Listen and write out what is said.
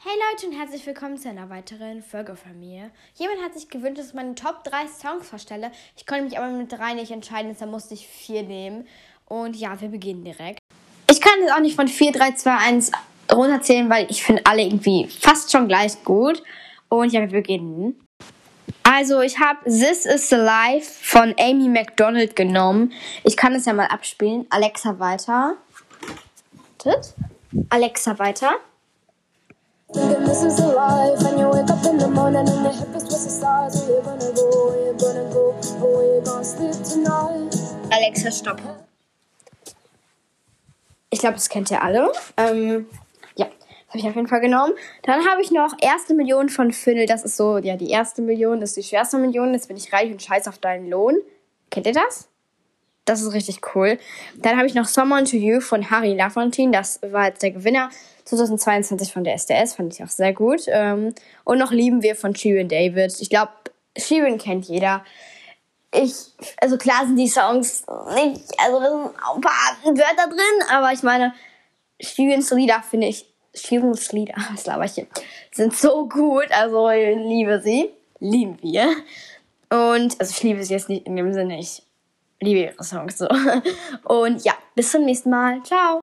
Hey Leute und herzlich willkommen zu einer weiteren Folge von mir. Jemand hat sich gewünscht, dass ich meine Top 3 Songs vorstelle. Ich konnte mich aber mit drei nicht entscheiden, deshalb musste ich vier nehmen. Und ja, wir beginnen direkt. Ich kann jetzt auch nicht von 4, 3, 2, 1 runterzählen, weil ich finde alle irgendwie fast schon gleich gut. Und ja, wir beginnen. Also, ich habe This is the Life von Amy McDonald genommen. Ich kann es ja mal abspielen. Alexa weiter. Alexa weiter. Alexa, stopp. Ich glaube, das kennt ihr alle. Ähm, ja, das habe ich auf jeden Fall genommen. Dann habe ich noch erste Million von Phil. Das ist so, ja, die erste Million, das ist die schwerste Million. Jetzt bin ich reich und scheiß auf deinen Lohn. Kennt ihr das? Das ist richtig cool. Dann habe ich noch Someone to You von Harry Lafontaine. Das war jetzt der Gewinner 2022 von der SDS. Fand ich auch sehr gut. Ähm, und noch Lieben wir von Shirin David. Ich glaube, Shirin kennt jeder. Ich, also klar sind die Songs nicht, also da sind ein paar Wörter drin, aber ich meine, Shirins Lieder finde ich, Shirins Lieder, was laber ich hier, sind so gut. Also ich liebe sie. Lieben wir. Und, also ich liebe sie jetzt nicht in dem Sinne, ich liebe ihre Songs so. Und ja, bis zum nächsten Mal. Ciao.